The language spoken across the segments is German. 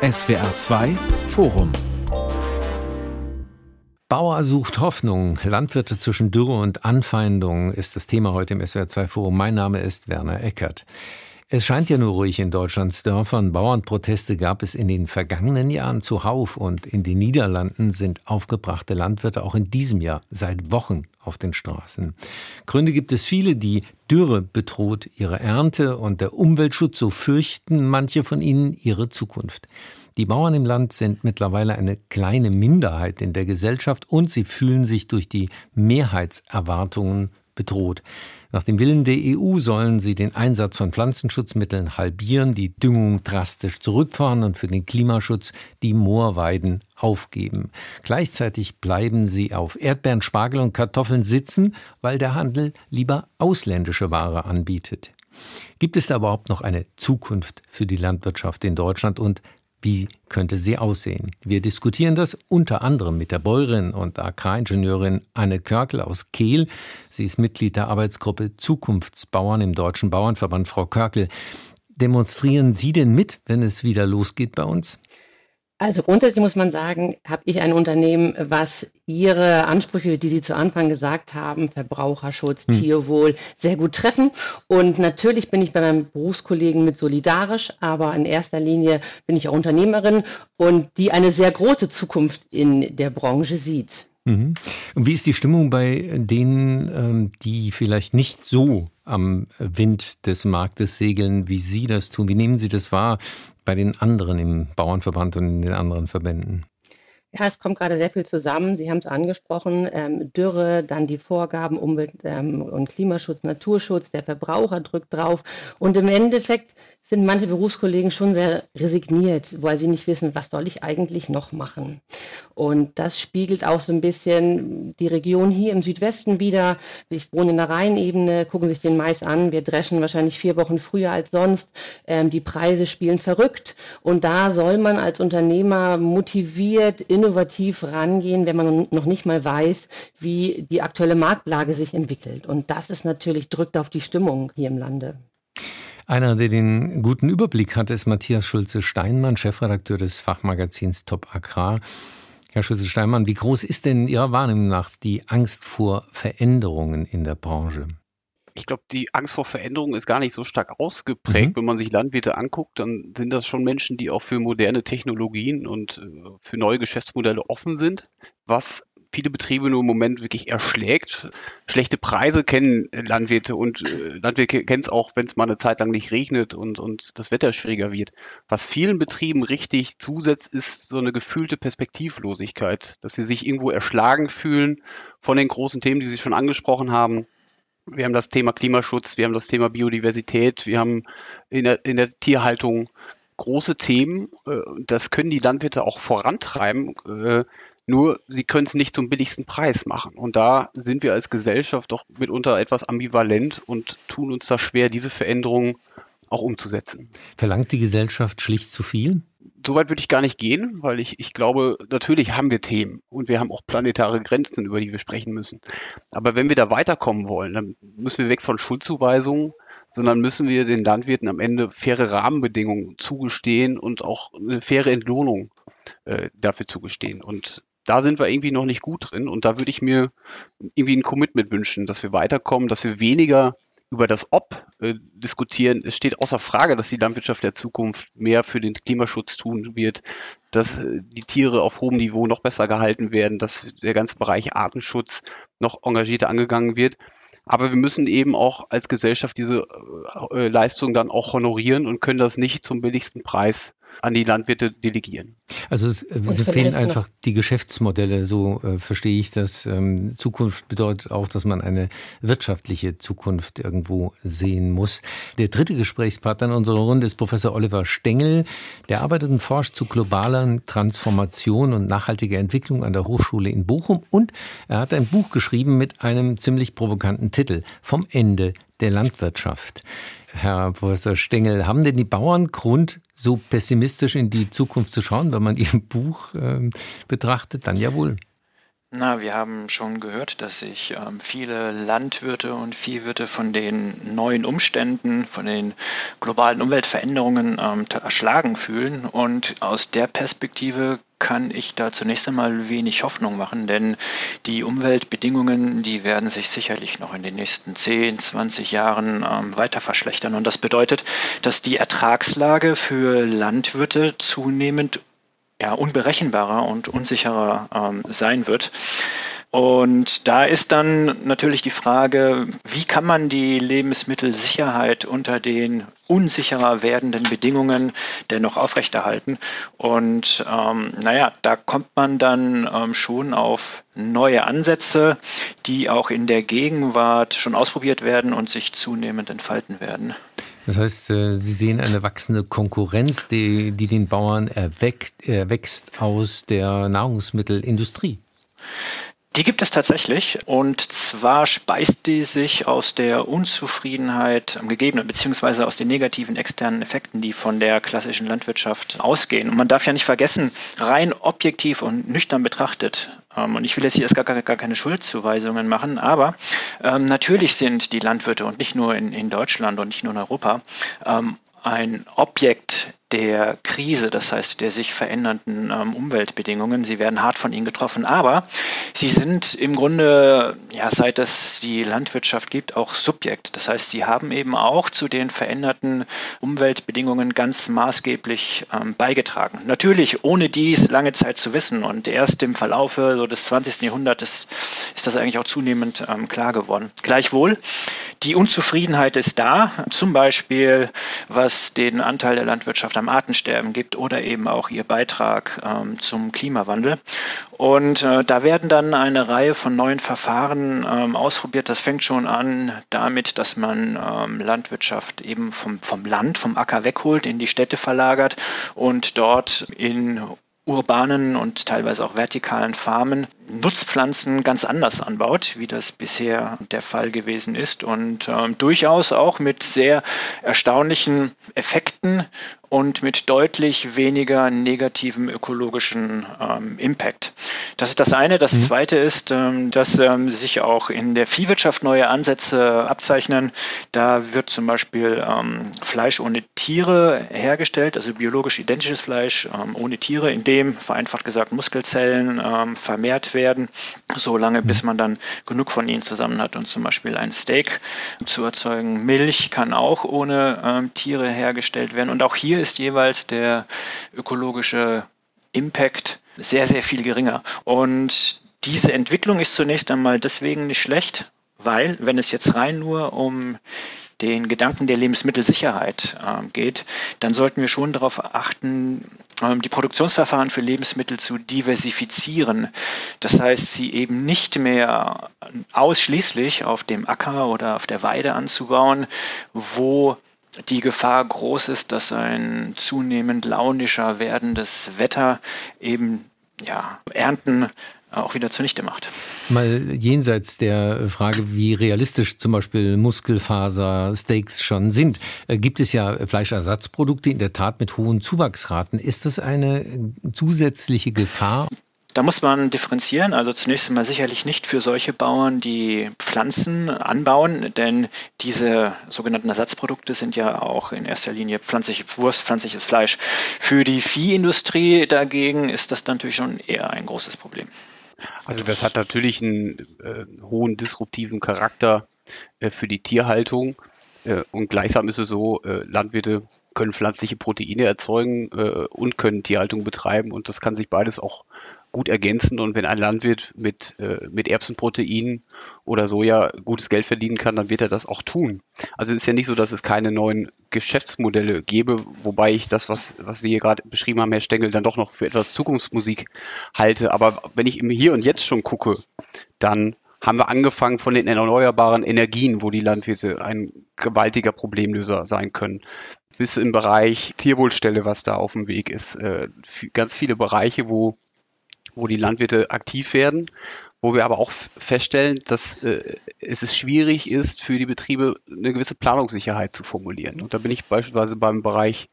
SWR 2 Forum Bauer sucht Hoffnung. Landwirte zwischen Dürre und Anfeindung ist das Thema heute im SWR 2 Forum. Mein Name ist Werner Eckert. Es scheint ja nur ruhig in Deutschlands Dörfern. Bauernproteste gab es in den vergangenen Jahren zuhauf und in den Niederlanden sind aufgebrachte Landwirte auch in diesem Jahr seit Wochen auf den Straßen. Gründe gibt es viele, die Dürre bedroht ihre Ernte und der Umweltschutz, so fürchten manche von ihnen ihre Zukunft. Die Bauern im Land sind mittlerweile eine kleine Minderheit in der Gesellschaft und sie fühlen sich durch die Mehrheitserwartungen bedroht. Nach dem Willen der EU sollen sie den Einsatz von Pflanzenschutzmitteln halbieren, die Düngung drastisch zurückfahren und für den Klimaschutz die Moorweiden aufgeben. Gleichzeitig bleiben sie auf Erdbeeren, Spargel und Kartoffeln sitzen, weil der Handel lieber ausländische Ware anbietet. Gibt es da überhaupt noch eine Zukunft für die Landwirtschaft in Deutschland und wie könnte sie aussehen? Wir diskutieren das unter anderem mit der Bäuerin und Agraringenieurin Anne Körkel aus Kehl. Sie ist Mitglied der Arbeitsgruppe Zukunftsbauern im Deutschen Bauernverband. Frau Körkel, demonstrieren Sie denn mit, wenn es wieder losgeht bei uns? Also grundsätzlich muss man sagen, habe ich ein Unternehmen, was Ihre Ansprüche, die Sie zu Anfang gesagt haben, Verbraucherschutz, hm. Tierwohl, sehr gut treffen. Und natürlich bin ich bei meinen Berufskollegen mit solidarisch, aber in erster Linie bin ich auch Unternehmerin und die eine sehr große Zukunft in der Branche sieht. Mhm. Und wie ist die Stimmung bei denen, ähm, die vielleicht nicht so am Wind des Marktes segeln, wie Sie das tun? Wie nehmen Sie das wahr bei den anderen im Bauernverband und in den anderen Verbänden? Ja, es kommt gerade sehr viel zusammen. Sie haben es angesprochen. Ähm, Dürre, dann die Vorgaben Umwelt- ähm, und Klimaschutz, Naturschutz, der Verbraucher drückt drauf. Und im Endeffekt sind manche Berufskollegen schon sehr resigniert, weil sie nicht wissen, was soll ich eigentlich noch machen. Und das spiegelt auch so ein bisschen die Region hier im Südwesten wieder. Ich wohne in der Rheinebene, gucken sich den Mais an. Wir dreschen wahrscheinlich vier Wochen früher als sonst. Ähm, die Preise spielen verrückt. Und da soll man als Unternehmer motiviert, innovativ rangehen, wenn man noch nicht mal weiß, wie die aktuelle Marktlage sich entwickelt. Und das ist natürlich drückt auf die Stimmung hier im Lande. Einer, der den guten Überblick hat, ist Matthias Schulze-Steinmann, Chefredakteur des Fachmagazins Top Agrar. Herr Schulze-Steinmann, wie groß ist denn Ihrer Wahrnehmung nach die Angst vor Veränderungen in der Branche? Ich glaube, die Angst vor Veränderungen ist gar nicht so stark ausgeprägt. Mhm. Wenn man sich Landwirte anguckt, dann sind das schon Menschen, die auch für moderne Technologien und äh, für neue Geschäftsmodelle offen sind. Was viele Betriebe nur im Moment wirklich erschlägt. Schlechte Preise kennen Landwirte und äh, Landwirte kennen es auch, wenn es mal eine Zeit lang nicht regnet und, und das Wetter schwieriger wird. Was vielen Betrieben richtig zusetzt, ist so eine gefühlte Perspektivlosigkeit, dass sie sich irgendwo erschlagen fühlen von den großen Themen, die Sie schon angesprochen haben. Wir haben das Thema Klimaschutz, wir haben das Thema Biodiversität, wir haben in der, in der Tierhaltung große Themen. Äh, das können die Landwirte auch vorantreiben. Nur sie können es nicht zum billigsten Preis machen. Und da sind wir als Gesellschaft doch mitunter etwas ambivalent und tun uns da schwer, diese Veränderungen auch umzusetzen. Verlangt die Gesellschaft schlicht zu viel? Soweit würde ich gar nicht gehen, weil ich, ich glaube, natürlich haben wir Themen und wir haben auch planetare Grenzen, über die wir sprechen müssen. Aber wenn wir da weiterkommen wollen, dann müssen wir weg von Schuldzuweisungen, sondern müssen wir den Landwirten am Ende faire Rahmenbedingungen zugestehen und auch eine faire Entlohnung äh, dafür zugestehen. Und da sind wir irgendwie noch nicht gut drin und da würde ich mir irgendwie ein Commitment wünschen, dass wir weiterkommen, dass wir weniger über das Ob äh, diskutieren. Es steht außer Frage, dass die Landwirtschaft der Zukunft mehr für den Klimaschutz tun wird, dass äh, die Tiere auf hohem Niveau noch besser gehalten werden, dass der ganze Bereich Artenschutz noch engagierter angegangen wird. Aber wir müssen eben auch als Gesellschaft diese äh, Leistung dann auch honorieren und können das nicht zum billigsten Preis an die Landwirte delegieren. Also es, es fehlen einfach die Geschäftsmodelle, so äh, verstehe ich das. Ähm, Zukunft bedeutet auch, dass man eine wirtschaftliche Zukunft irgendwo sehen muss. Der dritte Gesprächspartner in unserer Runde ist Professor Oliver Stengel. Der arbeitet und forscht zu globaler Transformation und nachhaltiger Entwicklung an der Hochschule in Bochum und er hat ein Buch geschrieben mit einem ziemlich provokanten Titel Vom Ende der Landwirtschaft. Herr Professor Stengel, haben denn die Bauern Grund, so pessimistisch in die Zukunft zu schauen, wenn man Ihr Buch äh, betrachtet? Dann ja wohl. Na, wir haben schon gehört, dass sich ähm, viele Landwirte und Viehwirte von den neuen Umständen, von den globalen Umweltveränderungen ähm, erschlagen fühlen. Und aus der Perspektive kann ich da zunächst einmal wenig Hoffnung machen, denn die Umweltbedingungen, die werden sich sicherlich noch in den nächsten 10, 20 Jahren ähm, weiter verschlechtern. Und das bedeutet, dass die Ertragslage für Landwirte zunehmend ja, unberechenbarer und unsicherer ähm, sein wird. Und da ist dann natürlich die Frage, wie kann man die Lebensmittelsicherheit unter den unsicherer werdenden Bedingungen dennoch aufrechterhalten? Und ähm, naja, da kommt man dann ähm, schon auf neue Ansätze, die auch in der Gegenwart schon ausprobiert werden und sich zunehmend entfalten werden. Das heißt, äh, Sie sehen eine wachsende Konkurrenz, die, die den Bauern erweckt, erwächst aus der Nahrungsmittelindustrie. Die gibt es tatsächlich und zwar speist die sich aus der Unzufriedenheit am Gegebenen beziehungsweise aus den negativen externen Effekten, die von der klassischen Landwirtschaft ausgehen. Und man darf ja nicht vergessen, rein objektiv und nüchtern betrachtet, ähm, und ich will jetzt hier erst gar, gar, gar keine Schuldzuweisungen machen, aber ähm, natürlich sind die Landwirte und nicht nur in, in Deutschland und nicht nur in Europa ähm, ein Objekt der Krise, das heißt der sich verändernden ähm, Umweltbedingungen. Sie werden hart von ihnen getroffen, aber sie sind im Grunde, ja, seit es die Landwirtschaft gibt, auch Subjekt. Das heißt, sie haben eben auch zu den veränderten Umweltbedingungen ganz maßgeblich ähm, beigetragen. Natürlich ohne dies lange Zeit zu wissen und erst im Verlaufe so des 20. Jahrhunderts ist das eigentlich auch zunehmend ähm, klar geworden. Gleichwohl, die Unzufriedenheit ist da, zum Beispiel was den Anteil der Landwirtschaft am Artensterben gibt oder eben auch ihr Beitrag ähm, zum Klimawandel. Und äh, da werden dann eine Reihe von neuen Verfahren ähm, ausprobiert. Das fängt schon an damit, dass man ähm, Landwirtschaft eben vom, vom Land, vom Acker wegholt, in die Städte verlagert und dort in urbanen und teilweise auch vertikalen Farmen Nutzpflanzen ganz anders anbaut, wie das bisher der Fall gewesen ist und äh, durchaus auch mit sehr erstaunlichen Effekten und mit deutlich weniger negativem ökologischen ähm, Impact. Das ist das eine. Das mhm. zweite ist, ähm, dass ähm, sich auch in der Viehwirtschaft neue Ansätze abzeichnen. Da wird zum Beispiel ähm, Fleisch ohne Tiere hergestellt, also biologisch identisches Fleisch ähm, ohne Tiere, in dem vereinfacht gesagt Muskelzellen ähm, vermehrt werden, so lange bis mhm. man dann genug von ihnen zusammen hat und zum Beispiel ein Steak zu erzeugen. Milch kann auch ohne Tiere hergestellt werden und auch hier hier ist jeweils der ökologische Impact sehr, sehr viel geringer. Und diese Entwicklung ist zunächst einmal deswegen nicht schlecht, weil wenn es jetzt rein nur um den Gedanken der Lebensmittelsicherheit äh, geht, dann sollten wir schon darauf achten, äh, die Produktionsverfahren für Lebensmittel zu diversifizieren. Das heißt, sie eben nicht mehr ausschließlich auf dem Acker oder auf der Weide anzubauen, wo die Gefahr groß ist, dass ein zunehmend launischer werdendes Wetter eben ja, Ernten auch wieder zunichte macht. Mal jenseits der Frage, wie realistisch zum Beispiel Muskelfaser, Steaks schon sind, äh, gibt es ja Fleischersatzprodukte in der Tat mit hohen Zuwachsraten. Ist das eine zusätzliche Gefahr? Da muss man differenzieren. Also zunächst einmal sicherlich nicht für solche Bauern, die Pflanzen anbauen, denn diese sogenannten Ersatzprodukte sind ja auch in erster Linie pflanzliche Wurst, pflanzliches Fleisch. Für die Viehindustrie dagegen ist das natürlich schon eher ein großes Problem. Also das hat natürlich einen äh, hohen disruptiven Charakter äh, für die Tierhaltung. Äh, und gleichsam ist es so, äh, Landwirte können pflanzliche Proteine erzeugen äh, und können Tierhaltung betreiben und das kann sich beides auch gut ergänzen. Und wenn ein Landwirt mit, äh, mit Erbsenproteinen oder Soja gutes Geld verdienen kann, dann wird er das auch tun. Also es ist ja nicht so, dass es keine neuen Geschäftsmodelle gäbe, wobei ich das, was, was Sie hier gerade beschrieben haben, Herr Stengel, dann doch noch für etwas Zukunftsmusik halte. Aber wenn ich im Hier und Jetzt schon gucke, dann haben wir angefangen von den erneuerbaren Energien, wo die Landwirte ein gewaltiger Problemlöser sein können bis im Bereich Tierwohlstelle, was da auf dem Weg ist. Äh, ganz viele Bereiche, wo wo die Landwirte aktiv werden, wo wir aber auch feststellen, dass äh, es schwierig ist, für die Betriebe eine gewisse Planungssicherheit zu formulieren. Und da bin ich beispielsweise beim Bereich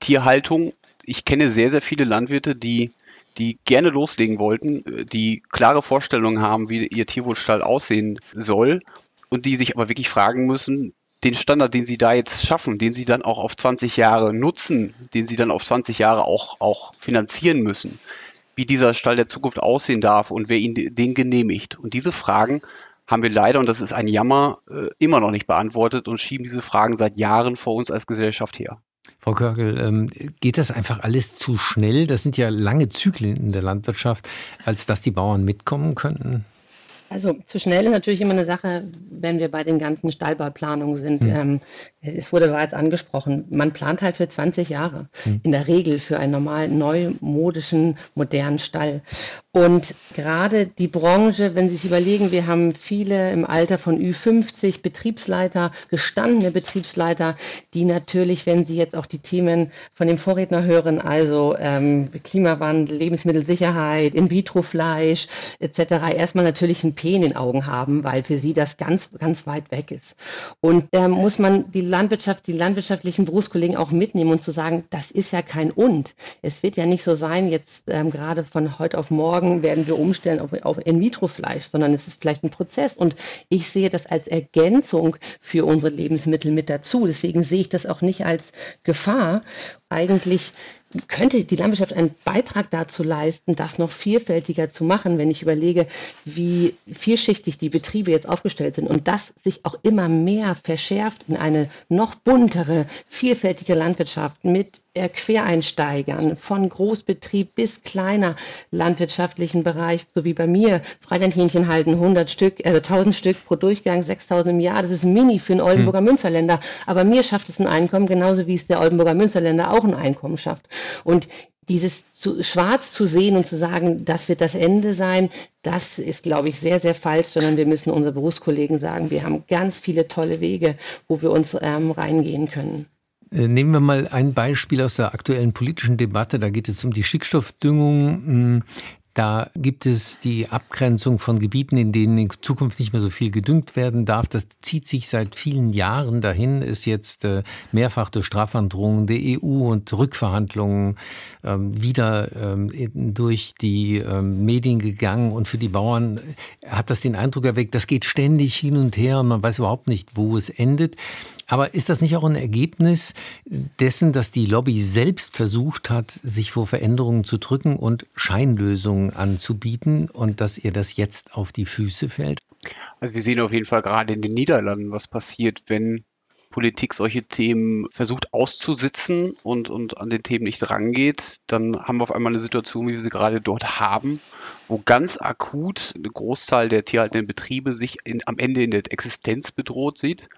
Tierhaltung. Ich kenne sehr, sehr viele Landwirte, die die gerne loslegen wollten, äh, die klare Vorstellungen haben, wie ihr Tierwohlstall aussehen soll und die sich aber wirklich fragen müssen, den Standard, den sie da jetzt schaffen, den sie dann auch auf 20 Jahre nutzen, den sie dann auf 20 Jahre auch, auch finanzieren müssen, wie dieser Stall der Zukunft aussehen darf und wer ihn den genehmigt. Und diese Fragen haben wir leider, und das ist ein Jammer, äh, immer noch nicht beantwortet und schieben diese Fragen seit Jahren vor uns als Gesellschaft her. Frau Körkel, ähm, geht das einfach alles zu schnell? Das sind ja lange Zyklen in der Landwirtschaft, als dass die Bauern mitkommen könnten? Also zu schnell ist natürlich immer eine Sache, wenn wir bei den ganzen Stallbauplanungen sind. Mhm. Ähm, es wurde bereits angesprochen, man plant halt für 20 Jahre, mhm. in der Regel für einen normalen, neumodischen, modernen Stall. Und gerade die Branche, wenn Sie sich überlegen, wir haben viele im Alter von Ü50 Betriebsleiter, gestandene Betriebsleiter, die natürlich, wenn Sie jetzt auch die Themen von dem Vorredner hören, also ähm, Klimawandel, Lebensmittelsicherheit, In-vitro-Fleisch etc., erstmal natürlich ein In den Augen haben, weil für sie das ganz, ganz weit weg ist. Und da muss man die Landwirtschaft, die landwirtschaftlichen Berufskollegen auch mitnehmen und zu sagen, das ist ja kein Und. Es wird ja nicht so sein, jetzt ähm, gerade von heute auf morgen werden wir umstellen auf, auf In-vitro-Fleisch, sondern es ist vielleicht ein Prozess. Und ich sehe das als Ergänzung für unsere Lebensmittel mit dazu. Deswegen sehe ich das auch nicht als Gefahr. Eigentlich könnte die Landwirtschaft einen Beitrag dazu leisten, das noch vielfältiger zu machen, wenn ich überlege, wie vielschichtig die Betriebe jetzt aufgestellt sind und das sich auch immer mehr verschärft in eine noch buntere, vielfältige Landwirtschaft mit Quereinsteigern von Großbetrieb bis kleiner landwirtschaftlichen Bereich, so wie bei mir, Freilandhähnchen halten 100 Stück, also 1000 Stück pro Durchgang, 6000 im Jahr, das ist mini für einen Oldenburger hm. Münsterländer, aber mir schafft es ein Einkommen, genauso wie es der Oldenburger Münsterländer auch ein Einkommen schafft. Und dieses zu, schwarz zu sehen und zu sagen, das wird das Ende sein, das ist, glaube ich, sehr, sehr falsch, sondern wir müssen unsere Berufskollegen sagen, wir haben ganz viele tolle Wege, wo wir uns ähm, reingehen können. Äh, nehmen wir mal ein Beispiel aus der aktuellen politischen Debatte. Da geht es um die Schickstoffdüngung. Da gibt es die Abgrenzung von Gebieten, in denen in Zukunft nicht mehr so viel gedüngt werden darf. Das zieht sich seit vielen Jahren dahin, ist jetzt äh, mehrfach durch Strafandrohungen der EU und Rückverhandlungen ähm, wieder ähm, durch die ähm, Medien gegangen. Und für die Bauern hat das den Eindruck erweckt, das geht ständig hin und her und man weiß überhaupt nicht, wo es endet. Aber ist das nicht auch ein Ergebnis dessen, dass die Lobby selbst versucht hat, sich vor Veränderungen zu drücken und Scheinlösungen anzubieten und dass ihr das jetzt auf die Füße fällt? Also wir sehen auf jeden Fall gerade in den Niederlanden, was passiert, wenn Politik solche Themen versucht auszusitzen und, und an den Themen nicht rangeht, dann haben wir auf einmal eine Situation, wie wir sie gerade dort haben, wo ganz akut eine Großzahl der tierhaltenden Betriebe sich in, am Ende in der Existenz bedroht sieht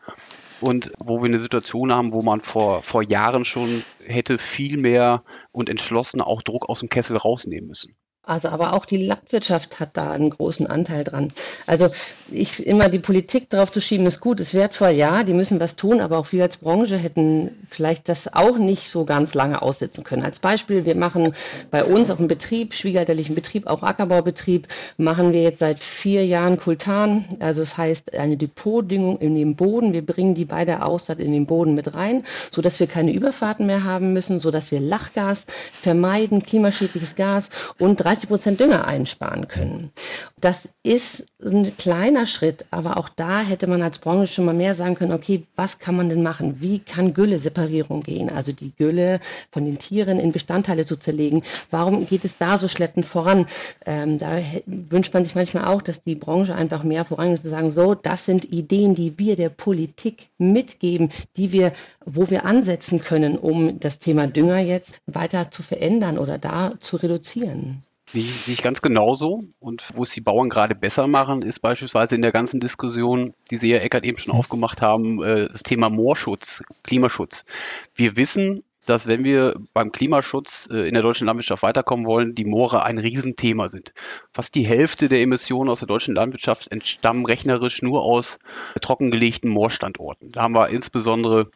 und wo wir eine Situation haben, wo man vor, vor Jahren schon hätte viel mehr und entschlossener auch Druck aus dem Kessel rausnehmen müssen. Also aber auch die Landwirtschaft hat da einen großen Anteil dran. Also ich immer die Politik drauf zu schieben, ist gut, ist wertvoll, ja, die müssen was tun, aber auch wir als Branche hätten vielleicht das auch nicht so ganz lange aussitzen können. Als Beispiel, wir machen bei uns auf dem Betrieb, schwiegerelterlichen Betrieb, auch Ackerbaubetrieb, machen wir jetzt seit vier Jahren Kultan. Also das heißt eine Depotdüngung in den Boden. Wir bringen die bei der Aussaat in den Boden mit rein, so dass wir keine Überfahrten mehr haben müssen, so dass wir Lachgas vermeiden, klimaschädliches Gas und 30 Prozent Dünger einsparen können. Das ist ein kleiner Schritt, aber auch da hätte man als Branche schon mal mehr sagen können, okay, was kann man denn machen? Wie kann Gülle-Separierung gehen? Also die Gülle von den Tieren in Bestandteile zu zerlegen. Warum geht es da so schleppend voran? Ähm, da wünscht man sich manchmal auch, dass die Branche einfach mehr vorangeht, zu sagen, so, das sind Ideen, die wir der Politik mitgeben, die wir, wo wir ansetzen können, um das Thema Dünger jetzt weiter zu verändern oder da zu reduzieren. Sehe ich ganz genauso. Und wo es die Bauern gerade besser machen, ist beispielsweise in der ganzen Diskussion, die Sie, Herr Eckert, eben schon aufgemacht haben, äh, das Thema Moorschutz, Klimaschutz. Wir wissen, dass wenn wir beim Klimaschutz äh, in der deutschen Landwirtschaft weiterkommen wollen, die Moore ein Riesenthema sind. Fast die Hälfte der Emissionen aus der deutschen Landwirtschaft entstammen rechnerisch nur aus trockengelegten Moorstandorten. Da haben wir insbesondere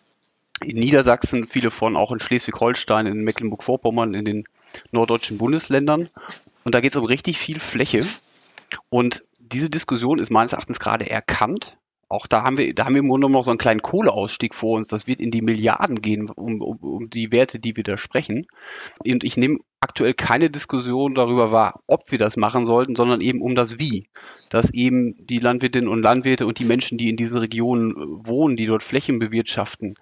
in Niedersachsen, viele von auch in Schleswig-Holstein, in Mecklenburg-Vorpommern, in den norddeutschen Bundesländern. Und da geht es um richtig viel Fläche. Und diese Diskussion ist meines Erachtens gerade erkannt. Auch da haben wir, da haben wir im Grunde noch so einen kleinen Kohleausstieg vor uns. Das wird in die Milliarden gehen, um, um, um die Werte, die wir da sprechen. Und ich nehme aktuell keine Diskussion darüber wahr, ob wir das machen sollten, sondern eben um das Wie. Dass eben die Landwirtinnen und Landwirte und die Menschen, die in diese Regionen wohnen, die dort Flächen bewirtschaften,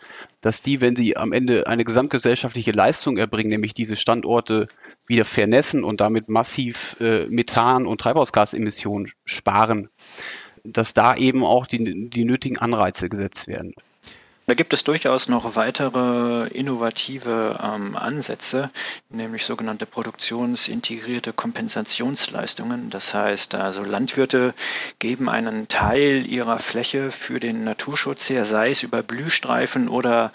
dass die, wenn sie am Ende eine gesamtgesellschaftliche Leistung erbringen, nämlich diese Standorte wieder vernässen und damit massiv äh, Methan- und Treibhausgasemissionen sparen, dass da eben auch die, die nötigen Anreize gesetzt werden. Da gibt es durchaus noch weitere innovative ähm, Ansätze, nämlich sogenannte produktionsintegrierte Kompensationsleistungen. Das heißt, also Landwirte geben einen Teil ihrer Fläche für den Naturschutz her, sei es über Blühstreifen oder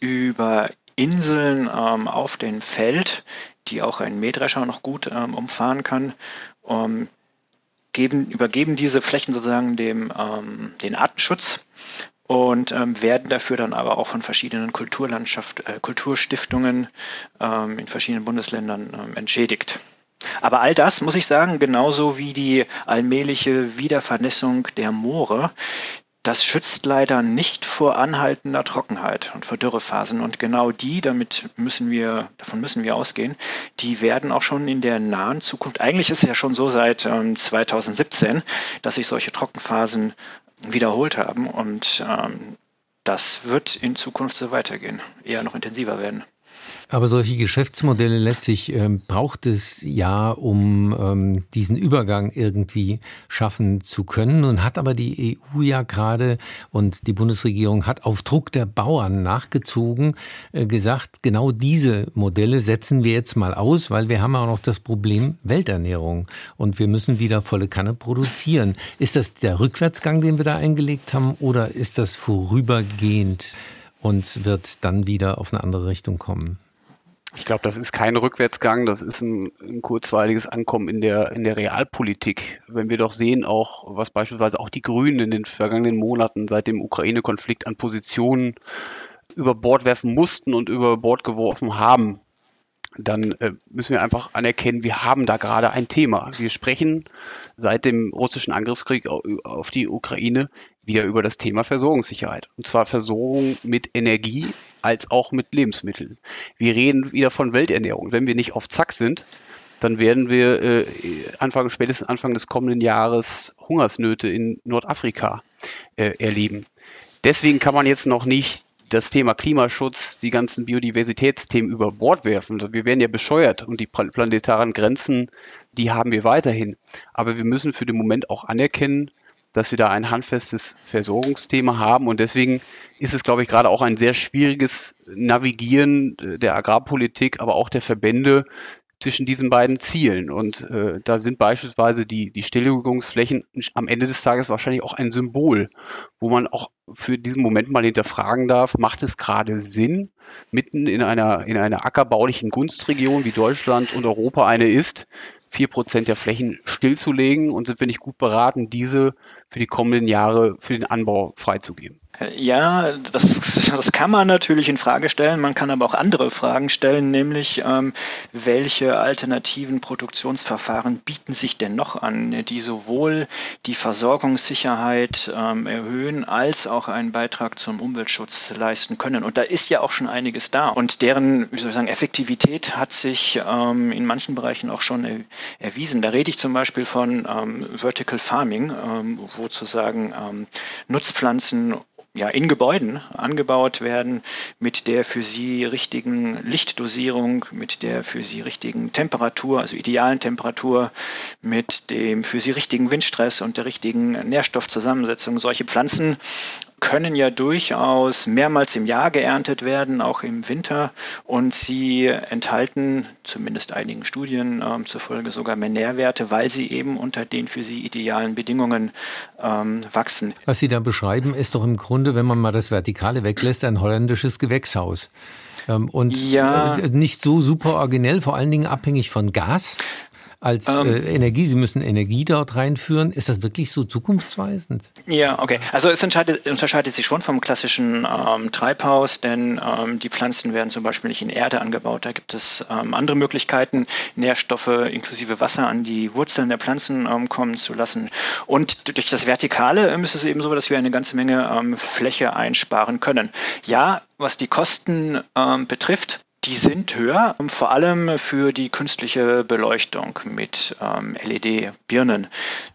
über Inseln ähm, auf dem Feld, die auch ein Mähdrescher noch gut ähm, umfahren kann. Um, geben, übergeben diese Flächen sozusagen dem ähm, den Artenschutz und ähm, werden dafür dann aber auch von verschiedenen Kulturlandschaft, äh, Kulturstiftungen ähm, in verschiedenen Bundesländern ähm, entschädigt. Aber all das, muss ich sagen, genauso wie die allmähliche Wiedervernässung der Moore, das schützt leider nicht vor anhaltender Trockenheit und vor Dürrephasen. Und genau die, damit müssen wir, davon müssen wir ausgehen, die werden auch schon in der nahen Zukunft, eigentlich ist es ja schon so seit ähm, 2017, dass sich solche Trockenphasen wiederholt haben. Und ähm, das wird in Zukunft so weitergehen, eher noch intensiver werden. Aber solche Geschäftsmodelle letztlich ähm, braucht es ja, um ähm, diesen Übergang irgendwie schaffen zu können. Nun hat aber die EU ja gerade und die Bundesregierung hat auf Druck der Bauern nachgezogen, äh, gesagt, genau diese Modelle setzen wir jetzt mal aus, weil wir haben auch noch das Problem Welternährung und wir müssen wieder volle Kanne produzieren. Ist das der Rückwärtsgang, den wir da eingelegt haben, oder ist das vorübergehend? Und wird dann wieder auf eine andere Richtung kommen. Ich glaube, das ist kein Rückwärtsgang, das ist ein, ein, kurzweiliges Ankommen in der, in der Realpolitik. Wenn wir doch sehen, auch was beispielsweise auch die Grünen in den vergangenen Monaten seit dem Ukraine-Konflikt an Positionen über Bord werfen mussten und über Bord geworfen haben, dann äh, müssen wir einfach anerkennen, wir haben da gerade ein Thema. Wir sprechen seit dem russischen Angriffskrieg auf die Ukraine wieder über das Thema Versorgungssicherheit. Und zwar Versorgung mit Energie als auch mit Lebensmitteln. Wir reden wieder von Welternährung. Wenn wir nicht auf Zack sind, dann werden wir äh, Anfang, spätestens Anfang des kommenden Jahres Hungersnöte in Nordafrika äh, erleben. Deswegen kann man jetzt noch nicht das Thema Klimaschutz, die ganzen Biodiversitätsthemen über Bord werfen. Wir werden ja bescheuert und die planetaren Grenzen, die haben wir weiterhin. Aber wir müssen für den Moment auch anerkennen, dass wir da ein handfestes Versorgungsthema haben. Und deswegen ist es, glaube ich, gerade auch ein sehr schwieriges Navigieren der Agrarpolitik, aber auch der Verbände zwischen diesen beiden Zielen. Und äh, da sind beispielsweise die, die Stilllegungsflächen am Ende des Tages wahrscheinlich auch ein Symbol, wo man auch für diesen Moment mal hinterfragen darf, macht es gerade Sinn, mitten in einer, in einer ackerbaulichen Gunstregion wie Deutschland und Europa eine ist, vier Prozent der Flächen stillzulegen und sind wir nicht gut beraten, diese für die kommenden Jahre für den Anbau freizugeben. Ja, das, das kann man natürlich in Frage stellen. Man kann aber auch andere Fragen stellen, nämlich ähm, welche alternativen Produktionsverfahren bieten sich denn noch an, die sowohl die Versorgungssicherheit ähm, erhöhen als auch einen Beitrag zum Umweltschutz leisten können. Und da ist ja auch schon einiges da. Und deren, wie soll ich sagen, Effektivität hat sich ähm, in manchen Bereichen auch schon er, erwiesen. Da rede ich zum Beispiel von ähm, Vertical Farming, ähm, sozusagen ähm, Nutzpflanzen ja, in Gebäuden angebaut werden mit der für sie richtigen Lichtdosierung, mit der für sie richtigen Temperatur, also idealen Temperatur, mit dem für sie richtigen Windstress und der richtigen Nährstoffzusammensetzung. Solche Pflanzen können ja durchaus mehrmals im Jahr geerntet werden, auch im Winter. Und sie enthalten, zumindest einigen Studien äh, zufolge, sogar mehr Nährwerte, weil sie eben unter den für sie idealen Bedingungen ähm, wachsen. Was Sie da beschreiben, ist doch im Grunde, wenn man mal das Vertikale weglässt, ein holländisches Gewächshaus. Ähm, und ja. Äh, nicht so super originell, vor allen Dingen abhängig von Gas. Als ähm, äh, Energie. Sie müssen Energie dort reinführen. Ist das wirklich so zukunftsweisend? Ja, okay. Also es unterscheidet, sich schon vom klassischen ähm, Treibhaus, denn ähm, die Pflanzen werden zum Beispiel nicht in Erde angebaut. Da gibt es ähm, andere Möglichkeiten, Nährstoffe inklusive Wasser an die Wurzeln der Pflanzen ähm, kommen zu lassen. Und durch das Vertikale ähm, ist es eben so, dass wir eine ganze Menge ähm, Fläche einsparen können. Ja, was die Kosten betrifft, die sind höher, vor allem für die künstliche Beleuchtung mit ähm, LED-Birnen.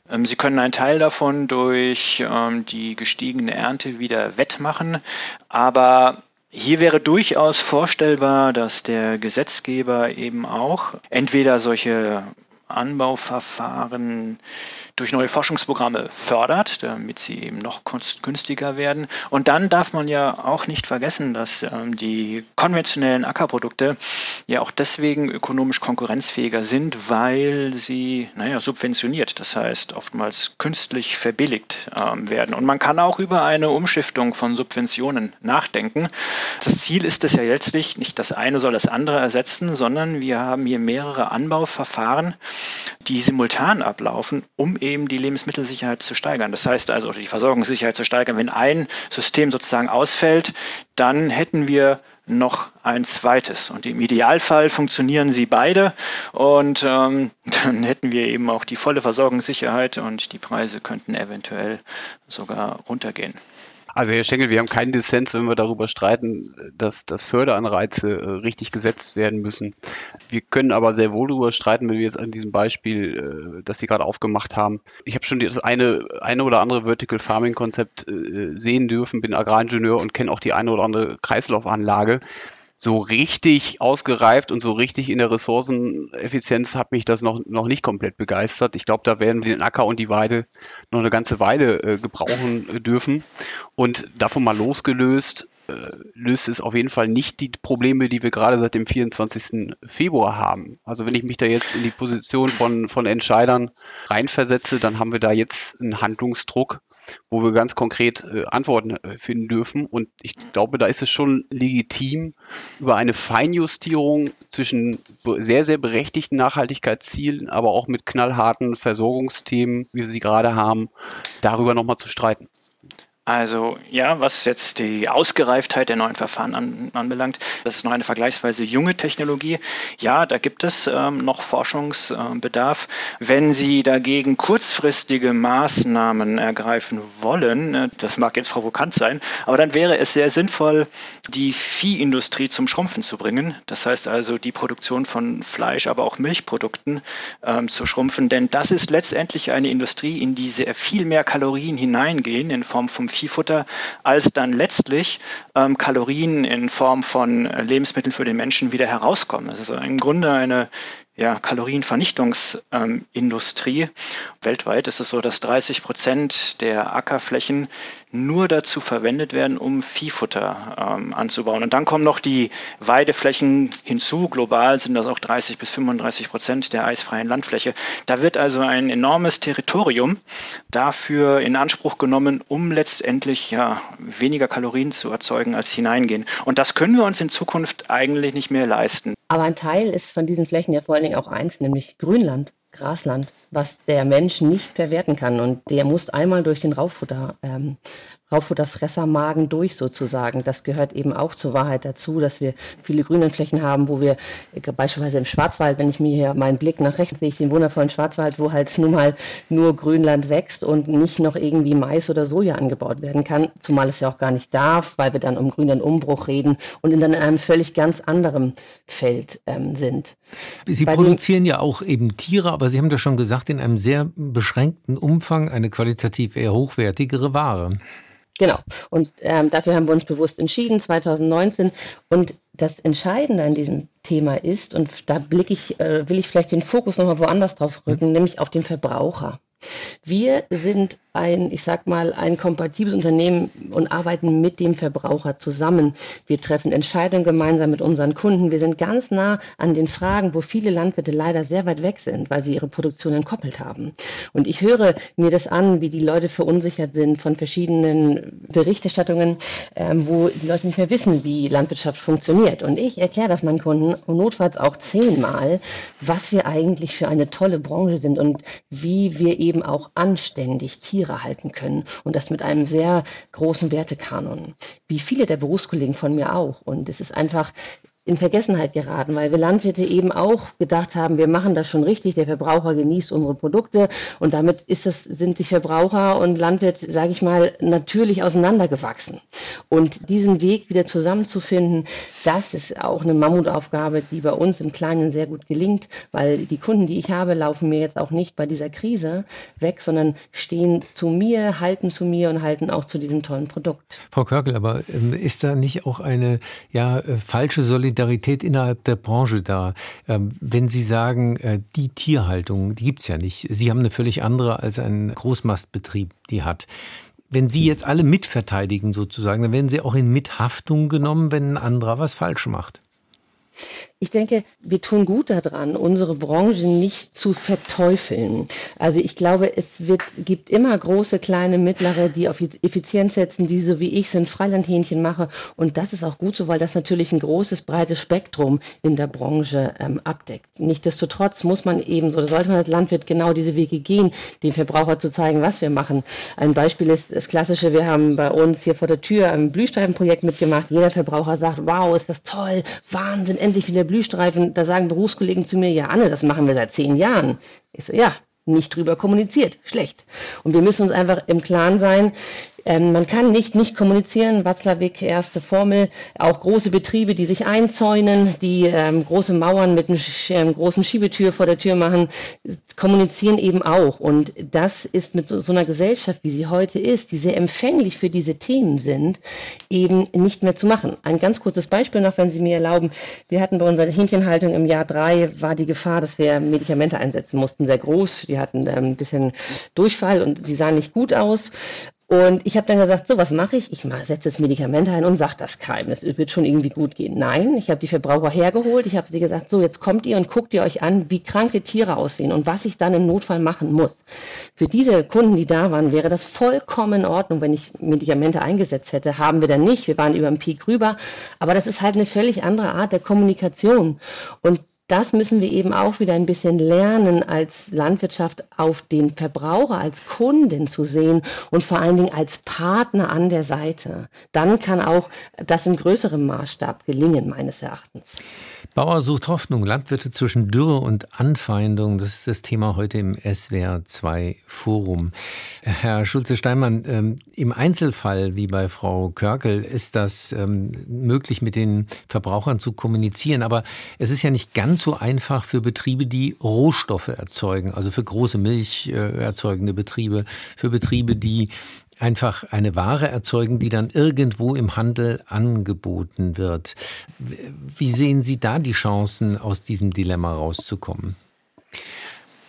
Ähm, Sie können einen Teil davon durch ähm, die gestiegene Ernte wieder wettmachen, aber hier wäre durchaus vorstellbar, dass der Gesetzgeber eben auch entweder solche Anbauverfahren durch neue Forschungsprogramme fördert, damit sie eben noch günstiger werden. Und dann darf man ja auch nicht vergessen, dass ähm, die konventionellen Ackerprodukte ja auch deswegen ökonomisch konkurrenzfähiger sind, weil sie, naja, subventioniert, das heißt oftmals künstlich verbilligt ähm, werden. Und man kann auch über eine Umschiftung von Subventionen nachdenken. Das Ziel ist es ja letztlich, nicht das eine soll das andere ersetzen, sondern wir haben hier mehrere Anbauverfahren, die simultan ablaufen, um eben die Lebensmittelsicherheit zu steigern. Das heißt also, die Versorgungssicherheit zu steigern. Wenn ein System sozusagen ausfällt, dann hätten wir noch ein zweites. Und im Idealfall funktionieren sie beide und ähm, dann hätten wir eben auch die volle Versorgungssicherheit und die Preise könnten eventuell sogar runtergehen. Also Herr Schenkel, wir haben keinen Dissens, wenn wir darüber streiten, dass, dass Förderanreize äh, richtig gesetzt werden müssen. Wir können aber sehr wohl darüber streiten, wenn wir jetzt an diesem Beispiel, äh, das Sie gerade aufgemacht haben. Ich habe schon das eine, eine oder andere Vertical Farming Konzept äh, sehen dürfen, bin Agraringenieur und kenne auch die eine oder andere Kreislaufanlage so richtig ausgereift und so richtig in der Ressourceneffizienz hat mich das noch, noch nicht komplett begeistert. Ich glaube, da werden wir den Acker und die Weide noch eine ganze Weile äh, gebrauchen äh, dürfen. Und davon mal losgelöst, äh, löst es auf jeden Fall nicht die Probleme, die wir gerade seit dem 24. Februar haben. Also wenn ich mich da jetzt in die Position von, von Entscheidern reinversetze, dann haben wir da jetzt einen Handlungsdruck, wo wir ganz konkret äh, Antworten äh, finden dürfen. Und ich glaube, da ist es schon legitim, über eine Feinjustierung zwischen sehr, sehr berechtigten Nachhaltigkeitszielen, aber auch mit knallharten Versorgungsthemen, wie wir sie gerade haben, darüber nochmal zu streiten. Also ja, was jetzt die Ausgereiftheit der neuen Verfahren an, anbelangt, das ist noch eine vergleichsweise junge Technologie. Ja, da gibt es ähm, noch Forschungsbedarf. Wenn Sie dagegen kurzfristige Maßnahmen ergreifen wollen, äh, das mag jetzt provokant sein, aber dann wäre es sehr sinnvoll, die Viehindustrie zum Schrumpfen zu bringen. Das heißt also die Produktion von Fleisch, aber auch Milchprodukten ähm, zu schrumpfen, denn das ist letztendlich eine Industrie, in die sehr viel mehr Kalorien hineingehen in Form von Viehfutter, als dann letztlich ähm, Kalorien in Form von äh, Lebensmitteln für den Menschen wieder herauskommen. Das ist also im Grunde eine ja, Kalorienvernichtungsindustrie. Ähm, Weltweit ist es so, dass 30 Prozent der Ackerflächen nur dazu verwendet werden, um Viehfutter ähm, anzubauen. Und dann kommen noch die Weideflächen hinzu. Global sind das auch 30 bis 35 Prozent der eisfreien Landfläche. Da wird also ein enormes Territorium dafür in Anspruch genommen, um letztendlich ja, weniger Kalorien zu erzeugen, als hineingehen. Und das können wir uns in Zukunft eigentlich nicht mehr leisten. Aber ein Teil ist von diesen Flächen ja vor allen Dingen auch eins, nämlich Grünland, Grasland, was der Mensch nicht verwerten kann. Und der muss einmal durch den Rauffutter, ähm, Rauffutterfressermagen durch sozusagen. Das gehört eben auch zur Wahrheit dazu, dass wir viele Grünlandflächen haben, wo wir äh, beispielsweise im Schwarzwald, wenn ich mir hier meinen Blick nach rechts sehe, ich den wundervollen Schwarzwald, wo halt nun mal nur Grünland wächst und nicht noch irgendwie Mais oder Soja angebaut werden kann, zumal es ja auch gar nicht darf, weil wir dann um Grünlandumbruch reden und in dann einem völlig ganz anderen Feld ähm, sind. Sie Bei produzieren ja auch eben Tiere, aber Sie haben das schon gesagt, in einem sehr beschränkten Umfang eine qualitativ eher hochwertigere Ware. Genau. Und ähm, dafür haben wir uns bewusst entschieden, 2019. Und das Entscheidende an diesem Thema ist, und da blicke ich, äh, will ich vielleicht den Fokus nochmal woanders drauf rücken, mhm. nämlich auf den Verbraucher. Wir sind ein, ich sag mal, ein kompatibles Unternehmen und arbeiten mit dem Verbraucher zusammen. Wir treffen Entscheidungen gemeinsam mit unseren Kunden. Wir sind ganz nah an den Fragen, wo viele Landwirte leider sehr weit weg sind, weil sie ihre Produktion entkoppelt haben. Und ich höre mir das an, wie die Leute verunsichert sind von verschiedenen Berichterstattungen, ähm, wo die Leute nicht mehr wissen, wie Landwirtschaft funktioniert. Und ich erkläre das meinen Kunden und notfalls auch zehnmal, was wir eigentlich für eine tolle Branche sind und wie wir eben auch anständig Tiere halten können und das mit einem sehr großen Wertekanon. Wie viele der Berufskollegen von mir auch. Und es ist einfach in Vergessenheit geraten, weil wir Landwirte eben auch gedacht haben, wir machen das schon richtig, der Verbraucher genießt unsere Produkte und damit ist das, sind sich Verbraucher und Landwirt, sage ich mal, natürlich auseinandergewachsen. Und diesen Weg wieder zusammenzufinden, das ist auch eine Mammutaufgabe, die bei uns im Kleinen sehr gut gelingt, weil die Kunden, die ich habe, laufen mir jetzt auch nicht bei dieser Krise weg, sondern stehen zu mir, halten zu mir und halten auch zu diesem tollen Produkt. Frau Körkel, aber ähm, ist da nicht auch eine ja, äh, falsche Solidarität Solidarität innerhalb der Branche da. Ähm, wenn Sie sagen, äh, die Tierhaltung, die gibt es ja nicht. Sie haben eine völlig andere als ein Großmastbetrieb die hat. Wenn Sie jetzt alle mitverteidigen sozusagen, dann werden Sie auch in Mithaftung genommen, wenn ein anderer was falsch macht. Ich denke, wir tun gut daran, unsere Branche nicht zu verteufeln. Also ich glaube, es wird, gibt immer große, kleine, mittlere, die auf Effizienz setzen, die so wie ich sind Freilandhähnchen mache. Und das ist auch gut so, weil das natürlich ein großes, breites Spektrum in der Branche ähm, abdeckt. Nichtsdestotrotz muss man eben, so sollte man als Landwirt genau diese Wege gehen, dem Verbraucher zu zeigen, was wir machen. Ein Beispiel ist das klassische, wir haben bei uns hier vor der Tür ein Blühstreifenprojekt mitgemacht. Jeder Verbraucher sagt, wow, ist das toll, Wahnsinn, endlich wieder Blühstreifen, da sagen Berufskollegen zu mir, ja Anne, das machen wir seit zehn Jahren. Ich so, ja, nicht drüber kommuniziert, schlecht. Und wir müssen uns einfach im Klaren sein, ähm, man kann nicht nicht kommunizieren. Watzlawick, erste Formel. Auch große Betriebe, die sich einzäunen, die ähm, große Mauern mit einer ähm, großen Schiebetür vor der Tür machen, kommunizieren eben auch. Und das ist mit so, so, einer Gesellschaft, wie sie heute ist, die sehr empfänglich für diese Themen sind, eben nicht mehr zu machen. Ein ganz kurzes Beispiel noch, wenn Sie mir erlauben. Wir hatten bei unserer Hähnchenhaltung im Jahr drei war die Gefahr, dass wir Medikamente einsetzen mussten, sehr groß. Die hatten ähm, ein bisschen Durchfall und sie sahen nicht gut aus. Und ich habe dann gesagt, so, was mache ich? Ich setze das Medikament ein und sage das keinem. Es wird schon irgendwie gut gehen. Nein, ich habe die Verbraucher hergeholt. Ich habe sie gesagt, so, jetzt kommt ihr und guckt ihr euch an, wie kranke Tiere aussehen und was ich dann im Notfall machen muss. Für diese Kunden, die da waren, wäre das vollkommen in Ordnung, wenn ich Medikamente eingesetzt hätte. Haben wir dann nicht. Wir waren über den Peak rüber. Aber das ist halt eine völlig andere Art der Kommunikation. Und das müssen wir eben auch wieder ein bisschen lernen, als Landwirtschaft auf den Verbraucher, als Kunden zu sehen und vor allen Dingen als Partner an der Seite. Dann kann auch das im größeren Maßstab gelingen, meines Erachtens. Bauer sucht Hoffnung, Landwirte zwischen Dürre und Anfeindung. Das ist das Thema heute im SWR 2 Forum. Herr Schulze-Steinmann, ähm, im Einzelfall, wie bei Frau Körkel, ist das ähm, möglich, mit den Verbrauchern zu kommunizieren. Aber es ist ja nicht ganz so einfach für Betriebe, die Rohstoffe erzeugen, also für große Milch erzeugende Betriebe, für Betriebe, die einfach eine Ware erzeugen, die dann irgendwo im Handel angeboten wird. Wie sehen Sie da die Chancen, aus diesem Dilemma rauszukommen?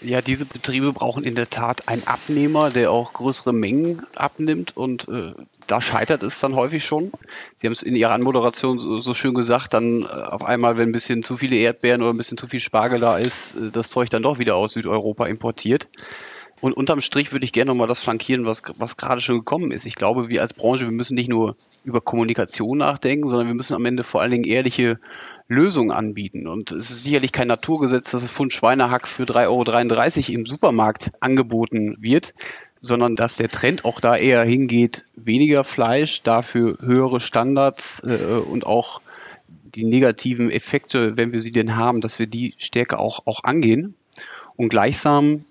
Ja, diese Betriebe brauchen in der Tat einen Abnehmer, der auch größere Mengen abnimmt und äh, da scheitert es dann häufig schon. Sie haben es in Ihrer Anmoderation so, so schön gesagt, dann äh, auf einmal, wenn ein bisschen zu viele Erdbeeren oder ein bisschen zu viel Spargel da ist, äh, das Zeug dann doch wieder aus Südeuropa importiert. Und unterm Strich würde ich gerne nochmal das flankieren, was, was gerade schon gekommen ist. Ich glaube, wir als Branche, wir müssen nicht nur über Kommunikation nachdenken, sondern wir müssen am Ende vor allen Dingen ehrliche Lösungen anbieten. Und es ist sicherlich kein Naturgesetz, dass es Pfund Schweinehack für 3,33 Euro im Supermarkt angeboten wird, sondern dass der Trend auch da eher hingeht, weniger Fleisch, dafür höhere Standards äh, und auch die negativen Effekte, wenn wir sie denn haben, dass wir die stärker auch, auch angehen. Und gleichsam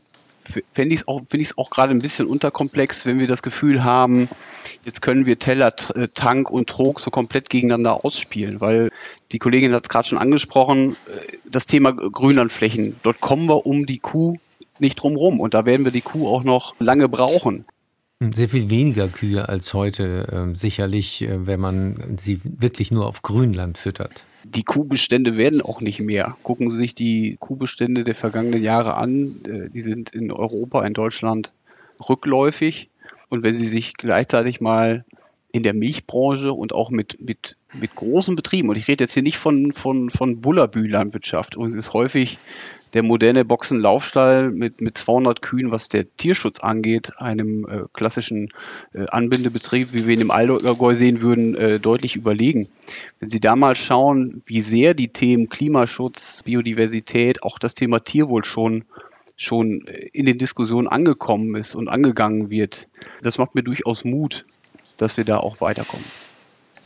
fände ich es auch, finde ich es auch gerade ein bisschen unterkomplex, wenn wir das Gefühl haben, jetzt können wir Teller, äh, Tank und Trog so komplett gegeneinander ausspielen, weil die Kollegin hat es gerade schon angesprochen, äh, das Thema Grünlandflächen. Dort kommen wir um die Kuh nicht drumherum und da werden wir die Kuh auch noch lange brauchen. Sehr viel weniger Kühe als heute, äh, sicherlich, äh, wenn man sie wirklich nur auf Grünland füttert. Die Kuhbestände werden auch nicht mehr. Gucken Sie sich die Kuhbestände der vergangenen Jahre an. Äh, die sind in Europa, in Deutschland rückläufig. Und wenn Sie sich gleichzeitig mal in der Milchbranche und auch mit, mit, mit großen Betrieben, und ich rede jetzt hier nicht von, von, von Bullabü-Landwirtschaft, und es ist häufig der moderne Boxenlaufstall mit, mit 200 Kühen, was der Tierschutz angeht, einem äh, klassischen äh, Anbindebetrieb, wie wir ihn im Allgäu sehen würden, äh, deutlich überlegen. Wenn Sie da mal schauen, wie sehr die Themen Klimaschutz, Biodiversität, auch das Thema Tierwohl schon schon in den Diskussionen angekommen ist und angegangen wird, das macht mir durchaus Mut, dass wir da auch weiterkommen.